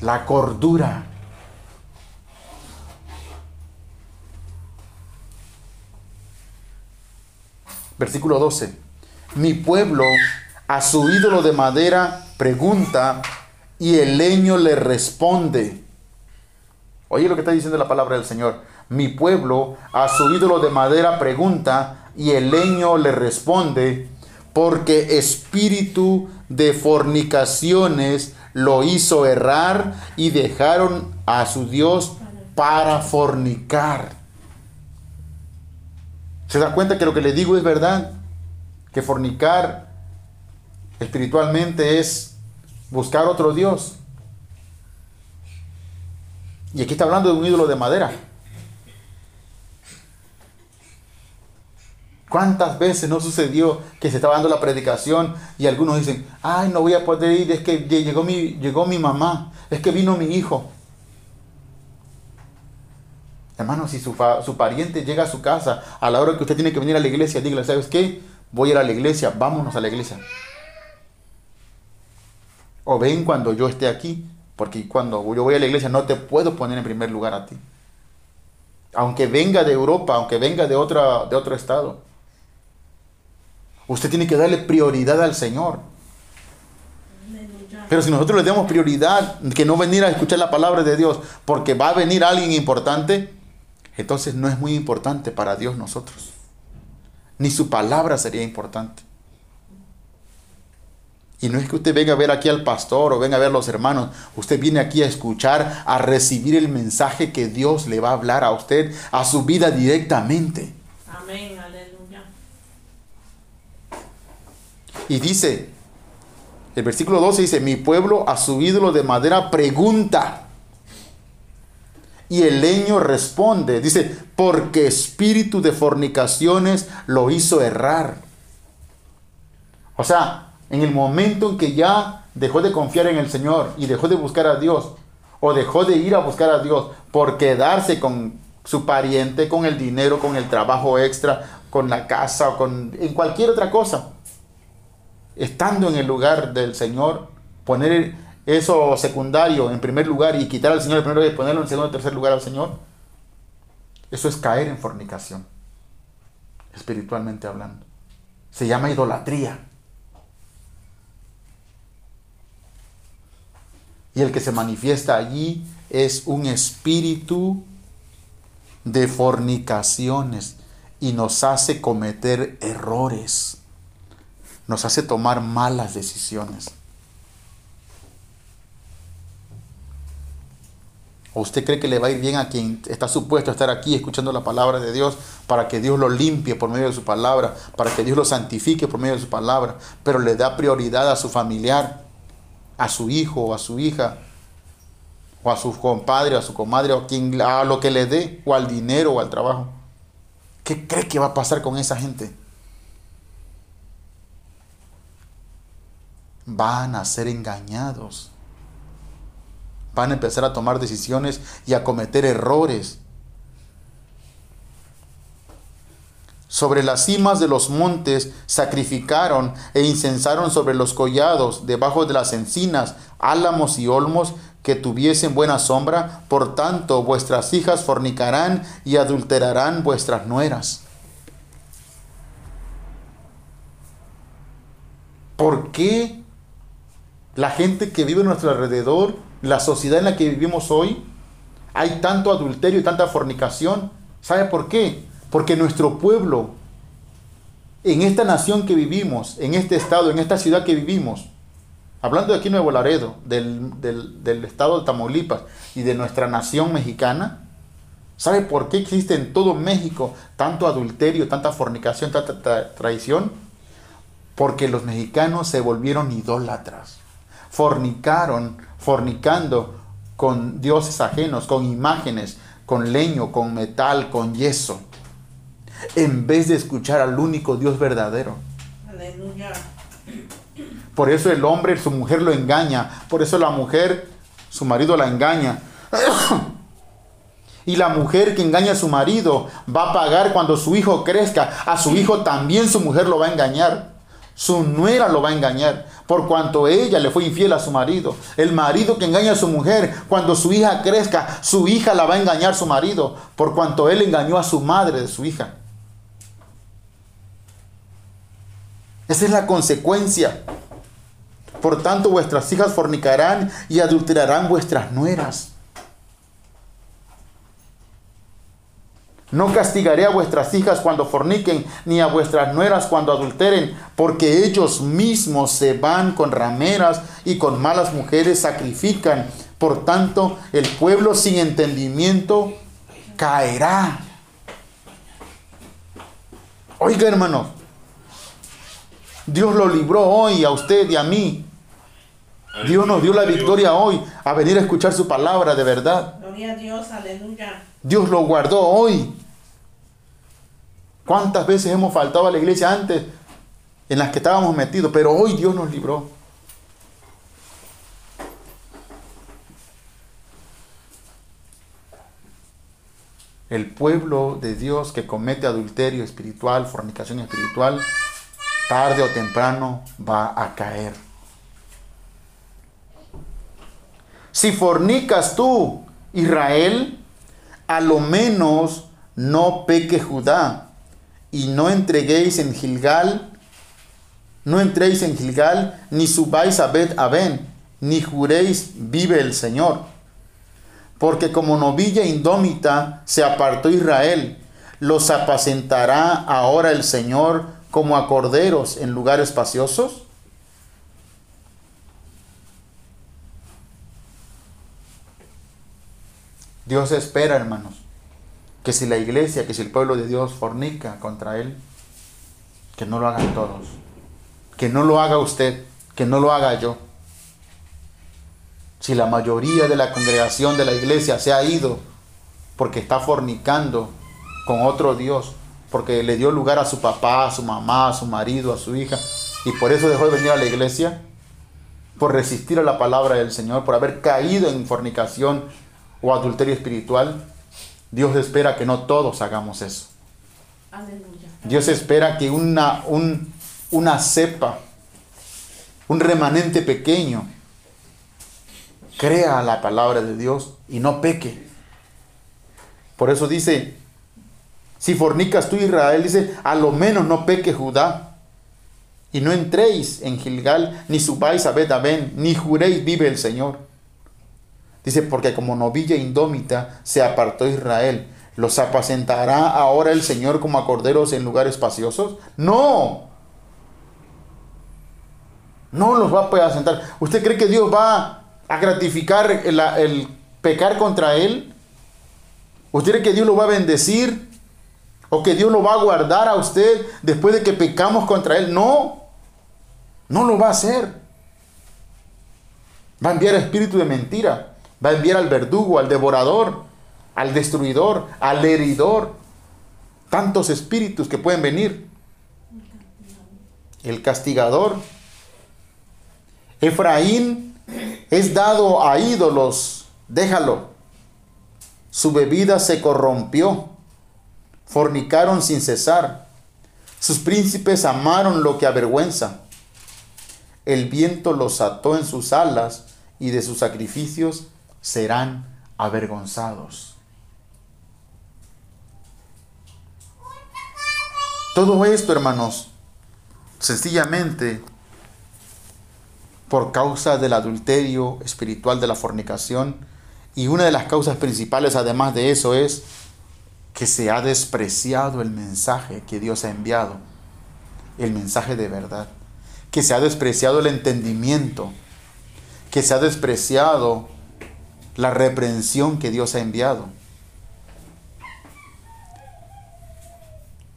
La cordura. Versículo 12. Mi pueblo a su ídolo de madera pregunta y el leño le responde. Oye lo que está diciendo la palabra del Señor. Mi pueblo a su ídolo de madera pregunta y el leño le responde porque espíritu de fornicaciones lo hizo errar y dejaron a su Dios para fornicar. ¿Se da cuenta que lo que le digo es verdad? Que fornicar espiritualmente es buscar otro Dios. Y aquí está hablando de un ídolo de madera. ¿Cuántas veces no sucedió que se estaba dando la predicación y algunos dicen, ay, no voy a poder ir, es que llegó mi, llegó mi mamá, es que vino mi hijo? Hermano, si su, su, pariente llega a su casa a la hora que usted tiene que venir a la iglesia, dígale, ¿sabes qué? Voy a ir a la iglesia, vámonos a la iglesia. O ven cuando yo esté aquí, porque cuando yo voy a la iglesia no te puedo poner en primer lugar a ti. Aunque venga de Europa, aunque venga de, de otro estado. Usted tiene que darle prioridad al Señor. Pero si nosotros le damos prioridad, que no venir a escuchar la palabra de Dios, porque va a venir alguien importante, entonces no es muy importante para Dios nosotros. Ni su palabra sería importante. Y no es que usted venga a ver aquí al pastor o venga a ver a los hermanos. Usted viene aquí a escuchar, a recibir el mensaje que Dios le va a hablar a usted, a su vida directamente. Amén, aleluya. Y dice, el versículo 12 dice, mi pueblo a su ídolo de madera pregunta. Y el leño responde, dice, porque espíritu de fornicaciones lo hizo errar. O sea, en el momento en que ya dejó de confiar en el Señor y dejó de buscar a Dios, o dejó de ir a buscar a Dios por quedarse con su pariente, con el dinero, con el trabajo extra, con la casa o con en cualquier otra cosa, estando en el lugar del Señor, poner eso secundario en primer lugar y quitar al Señor el primero y ponerlo en segundo o tercer lugar al Señor, eso es caer en fornicación, espiritualmente hablando. Se llama idolatría. Y el que se manifiesta allí es un espíritu de fornicaciones y nos hace cometer errores, nos hace tomar malas decisiones. ¿O usted cree que le va a ir bien a quien está supuesto a estar aquí escuchando la palabra de Dios para que Dios lo limpie por medio de su palabra, para que Dios lo santifique por medio de su palabra, pero le da prioridad a su familiar, a su hijo o a su hija, o a su compadre, a su comadre, o quien, a lo que le dé, o al dinero o al trabajo? ¿Qué cree que va a pasar con esa gente? Van a ser engañados van a empezar a tomar decisiones y a cometer errores. Sobre las cimas de los montes sacrificaron e incensaron sobre los collados, debajo de las encinas, álamos y olmos que tuviesen buena sombra. Por tanto, vuestras hijas fornicarán y adulterarán vuestras nueras. ¿Por qué la gente que vive a nuestro alrededor la sociedad en la que vivimos hoy, hay tanto adulterio y tanta fornicación. ¿Sabe por qué? Porque nuestro pueblo, en esta nación que vivimos, en este estado, en esta ciudad que vivimos, hablando de aquí Nuevo Laredo, del, del estado de Tamaulipas y de nuestra nación mexicana, ¿sabe por qué existe en todo México tanto adulterio, tanta fornicación, tanta traición? Porque los mexicanos se volvieron idólatras fornicaron, fornicando con dioses ajenos, con imágenes, con leño, con metal, con yeso, en vez de escuchar al único Dios verdadero. Aleluya. Por eso el hombre, su mujer lo engaña, por eso la mujer, su marido la engaña. [clears throat] Y la mujer que engaña a su marido va a pagar cuando su hijo crezca. A su hijo también su mujer lo va a engañar. Su nuera lo va a engañar por cuanto ella le fue infiel a su marido. El marido que engaña a su mujer, cuando su hija crezca, su hija la va a engañar a su marido, por cuanto él engañó a su madre de su hija. Esa es la consecuencia. Por tanto, vuestras hijas fornicarán y adulterarán vuestras nueras. No castigaré a vuestras hijas cuando forniquen, ni a vuestras nueras cuando adulteren, porque ellos mismos se van con rameras y con malas mujeres sacrifican. Por tanto, el pueblo sin entendimiento caerá. Oiga, hermano, Dios lo libró hoy a usted y a mí. Dios nos dio la victoria hoy a venir a escuchar su palabra de verdad. Gloria a Dios, aleluya. Dios lo guardó hoy. ¿Cuántas veces hemos faltado a la iglesia antes en las que estábamos metidos? Pero hoy Dios nos libró. El pueblo de Dios que comete adulterio espiritual, fornicación espiritual, tarde o temprano va a caer. Si fornicas tú, Israel, a lo menos no peque Judá y no entreguéis en Gilgal, no entréis en Gilgal, ni subáis a Bet Aben, ni juréis, vive el Señor. Porque como novilla indómita se apartó Israel, los apacentará ahora el Señor como a corderos en lugares espaciosos. Dios espera, hermanos, que si la iglesia, que si el pueblo de Dios fornica contra él, que no lo hagan todos. Que no lo haga usted, que no lo haga yo. Si la mayoría de la congregación de la iglesia se ha ido porque está fornicando con otro Dios, porque le dio lugar a su papá, a su mamá, a su marido, a su hija, y por eso dejó de venir a la iglesia, por resistir a la palabra del Señor, por haber caído en fornicación o adulterio espiritual, Dios espera que no todos hagamos eso. Dios espera que una, una cepa, un remanente pequeño, crea la palabra de Dios y no peque. Por eso dice, si fornicas tú Israel, dice, a lo menos no peque Judá. Y no entréis en Gilgal, ni subáis a Bet-Aben, ni juréis vive el Señor. Dice, porque como novilla indómita se apartó Israel. ¿Los apacentará ahora el Señor como a corderos en lugares espaciosos? No. No los va a apacentar. ¿Usted cree que Dios va a gratificar el, pecar contra Él? ¿Usted cree que Dios lo va a bendecir? ¿O que Dios lo va a guardar a usted después de que pecamos contra Él? No, no lo va a hacer. Va a enviar espíritu de mentira. Va a enviar al verdugo, al devorador, al destruidor, al heridor. Tantos espíritus que pueden venir. El castigador. Efraín es dado a ídolos. Déjalo. Su bebida se corrompió. Fornicaron sin cesar. Sus príncipes amaron lo que avergüenza. El viento los ató en sus alas y de sus sacrificios serán avergonzados. Todo esto, hermanos, sencillamente por causa del adulterio espiritual de la fornicación y una de las causas principales además de eso es que se ha despreciado el mensaje que Dios ha enviado, el mensaje de verdad, que se ha despreciado el entendimiento, que se ha despreciado la reprensión que Dios ha enviado.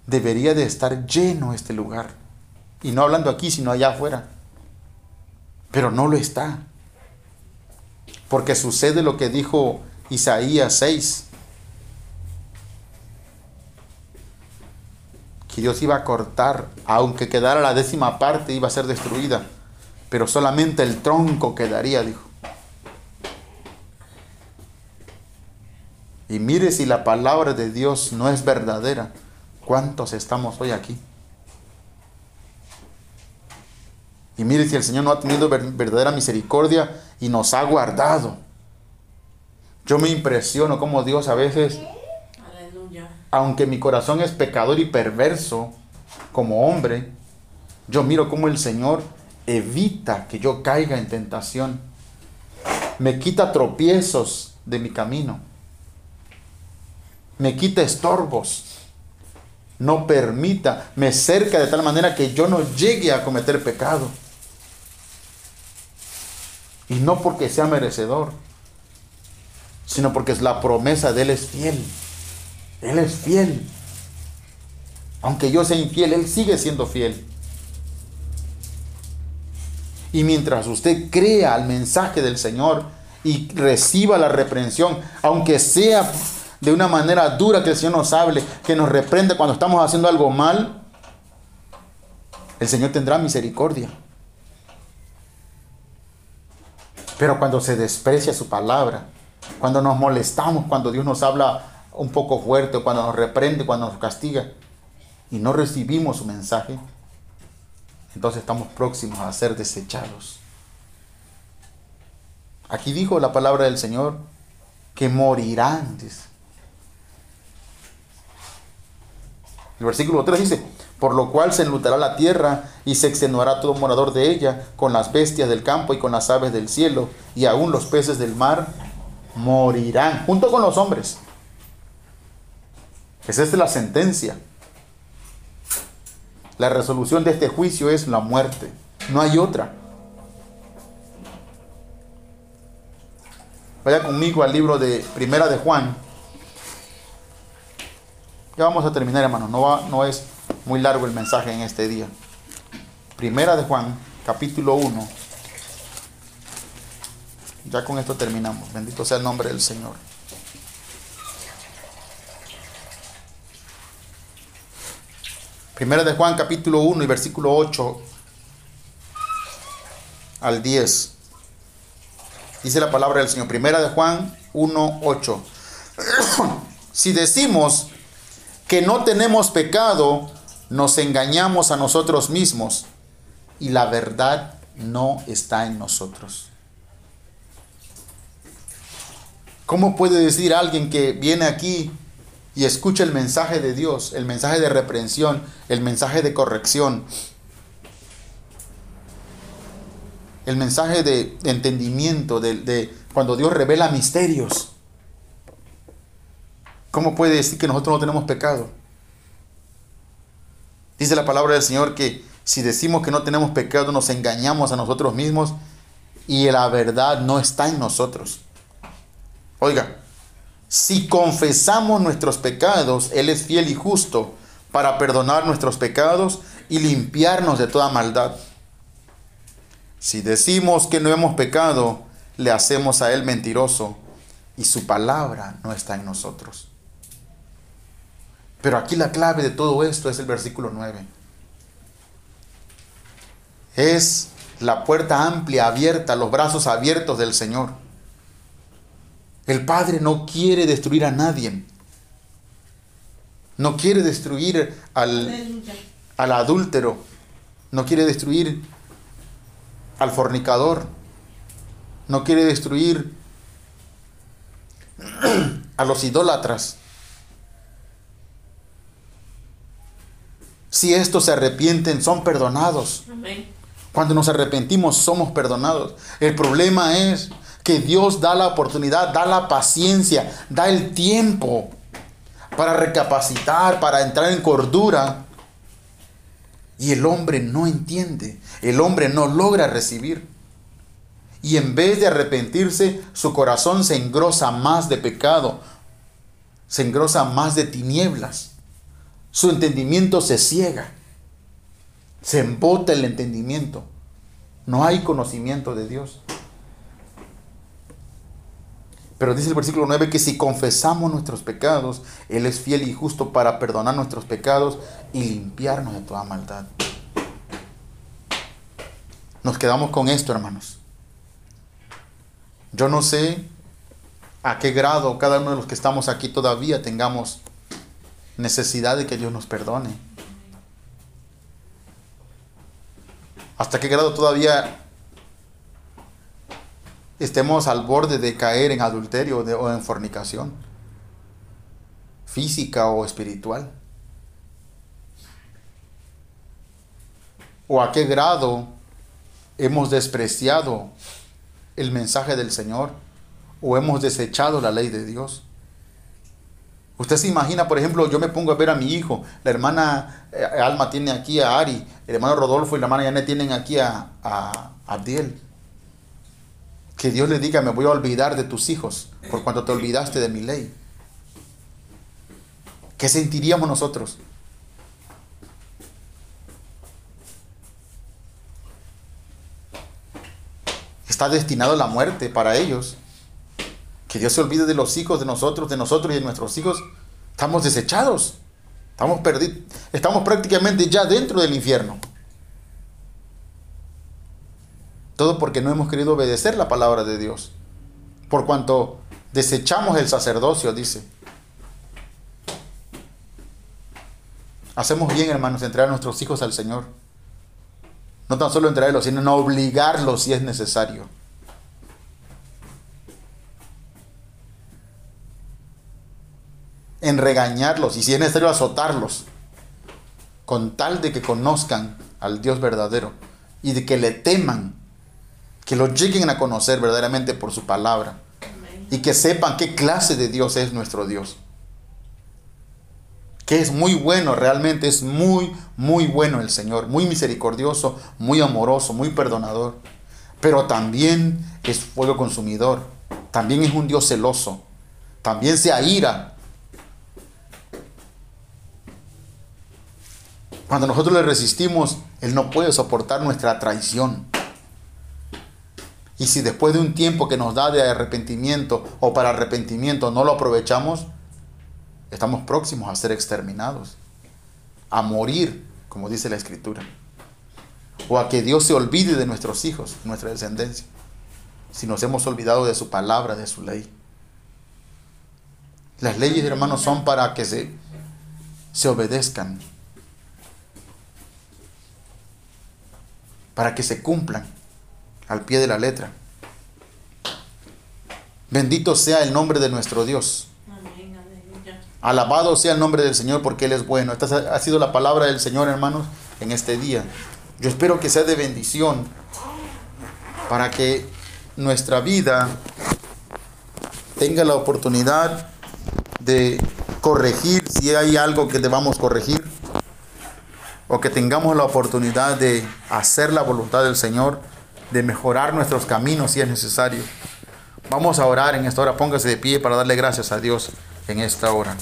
Debería de estar lleno este lugar. Y no hablando aquí, sino allá afuera. Pero no lo está. Porque sucede lo que dijo Isaías 6. Que Dios iba a cortar, aunque quedara la décima parte, iba a ser destruida. Pero solamente el tronco quedaría, dijo. Y mire si la palabra de Dios no es verdadera. ¿Cuántos estamos hoy aquí? Y mire si el Señor no ha tenido verdadera misericordia y nos ha guardado. Yo me impresiono como Dios a veces. Aunque mi corazón es pecador y perverso como hombre, yo miro como el Señor evita que yo caiga en tentación. Me quita tropiezos de mi camino me quita estorbos, no permita, me cerca de tal manera que yo no llegue a cometer pecado. Y no porque sea merecedor, sino porque la promesa de Él es fiel. Él es fiel. Aunque yo sea infiel, Él sigue siendo fiel. Y mientras usted crea al mensaje del Señor y reciba la reprensión, aunque sea de una manera dura que el Señor nos hable, que nos reprende cuando estamos haciendo algo mal, el Señor tendrá misericordia. Pero cuando se desprecia su palabra, cuando nos molestamos, cuando Dios nos habla un poco fuerte, cuando nos reprende, cuando nos castiga, y no recibimos su mensaje, entonces estamos próximos a ser desechados. Aquí dijo la palabra del Señor que morirán. El versículo 3 dice, por lo cual se enlutará la tierra y se extenuará todo morador de ella, con las bestias del campo y con las aves del cielo, y aún los peces del mar morirán, junto con los hombres. Esa es la sentencia. La resolución de este juicio es la muerte. No hay otra. Vaya conmigo al libro de Primera de Juan, ya vamos a terminar, hermano. No, va, no es muy largo el mensaje en este día. Primera de Juan, capítulo 1. Ya con esto terminamos. Bendito sea el nombre del Señor. Primera de Juan, capítulo 1 y versículo 8 al 10. Dice la palabra del Señor. Primera de Juan 1, 8. [clears throat] si decimos que no tenemos pecado, nos engañamos a nosotros mismos y la verdad no está en nosotros. ¿Cómo puede decir alguien que viene aquí y escucha el mensaje de Dios, el mensaje de reprensión, el mensaje de corrección, el mensaje de entendimiento, de, de cuando Dios revela misterios? ¿Cómo puede decir que nosotros no tenemos pecado? Dice la palabra del Señor que si decimos que no tenemos pecado nos engañamos a nosotros mismos y la verdad no está en nosotros. Oiga, si confesamos nuestros pecados, Él es fiel y justo para perdonar nuestros pecados y limpiarnos de toda maldad. Si decimos que no hemos pecado, le hacemos a Él mentiroso y su palabra no está en nosotros. Pero aquí la clave de todo esto es el versículo 9. Es la puerta amplia, abierta, los brazos abiertos del Señor. El Padre no quiere destruir a nadie. No quiere destruir al, al adúltero. No quiere destruir al fornicador. No quiere destruir [clears throat] a los idólatras. Si estos se arrepienten, son perdonados. Cuando nos arrepentimos, somos perdonados. El problema es que Dios da la oportunidad, da la paciencia, da el tiempo para recapacitar, para entrar en cordura. Y el hombre no entiende, el hombre no logra recibir. Y en vez de arrepentirse, su corazón se engrosa más de pecado, se engrosa más de tinieblas. Su entendimiento se ciega, se embota el entendimiento. No hay conocimiento de Dios. Pero dice el versículo 9 que si confesamos nuestros pecados, Él es fiel y justo para perdonar nuestros pecados y limpiarnos de toda maldad. Nos quedamos con esto, hermanos. Yo no sé a qué grado cada uno de los que estamos aquí todavía tengamos necesidad de que Dios nos perdone. Hasta qué grado todavía estemos al borde de caer en adulterio o en fornicación, física o espiritual. O a qué grado hemos despreciado el mensaje del Señor o hemos desechado la ley de Dios. Usted se imagina, por ejemplo, yo me pongo a ver a mi hijo, la hermana eh, Alma tiene aquí a Ari, el hermano Rodolfo y la hermana Yanet tienen aquí a, a Abdiel. Que Dios le diga, me voy a olvidar de tus hijos por cuanto te olvidaste de mi ley. ¿Qué sentiríamos nosotros? Está destinado la muerte para ellos. Que Dios se olvide de los hijos de nosotros, de nosotros y de nuestros hijos. Estamos desechados. Estamos perdidos. Estamos prácticamente ya dentro del infierno. Todo porque no hemos querido obedecer la palabra de Dios. Por cuanto desechamos el sacerdocio, dice. Hacemos bien, hermanos, entregar a nuestros hijos al Señor. No tan solo entregarlos, sino no obligarlos si es necesario. En regañarlos y si es necesario azotarlos. Con tal de que conozcan al Dios verdadero y de que le teman que lo lleguen a conocer verdaderamente por su palabra y que sepan qué clase de Dios es nuestro Dios. Que es muy bueno, realmente es muy, muy bueno el Señor, muy misericordioso, muy amoroso, muy perdonador, pero también es fuego consumidor, también es un Dios celoso, también se aira. Cuando nosotros le resistimos, Él no puede soportar nuestra traición. Y si después de un tiempo que nos da de arrepentimiento o para arrepentimiento no lo aprovechamos, estamos próximos a ser exterminados, a morir, como dice la Escritura, o a que Dios se olvide de nuestros hijos, nuestra descendencia, si nos hemos olvidado de su palabra, de su ley. Las leyes, hermanos, son para que se, se obedezcan, para que se cumplan al pie de la letra. Bendito sea el nombre de nuestro Dios. Alabado sea el nombre del Señor porque Él es bueno. Esta ha sido la palabra del Señor, hermanos, en este día. Yo espero que sea de bendición para que nuestra vida tenga la oportunidad de corregir si hay algo que debamos corregir o que tengamos la oportunidad de hacer la voluntad del Señor de mejorar nuestros caminos si es necesario. Vamos a orar en esta hora. Póngase de pie para darle gracias a Dios en esta hora.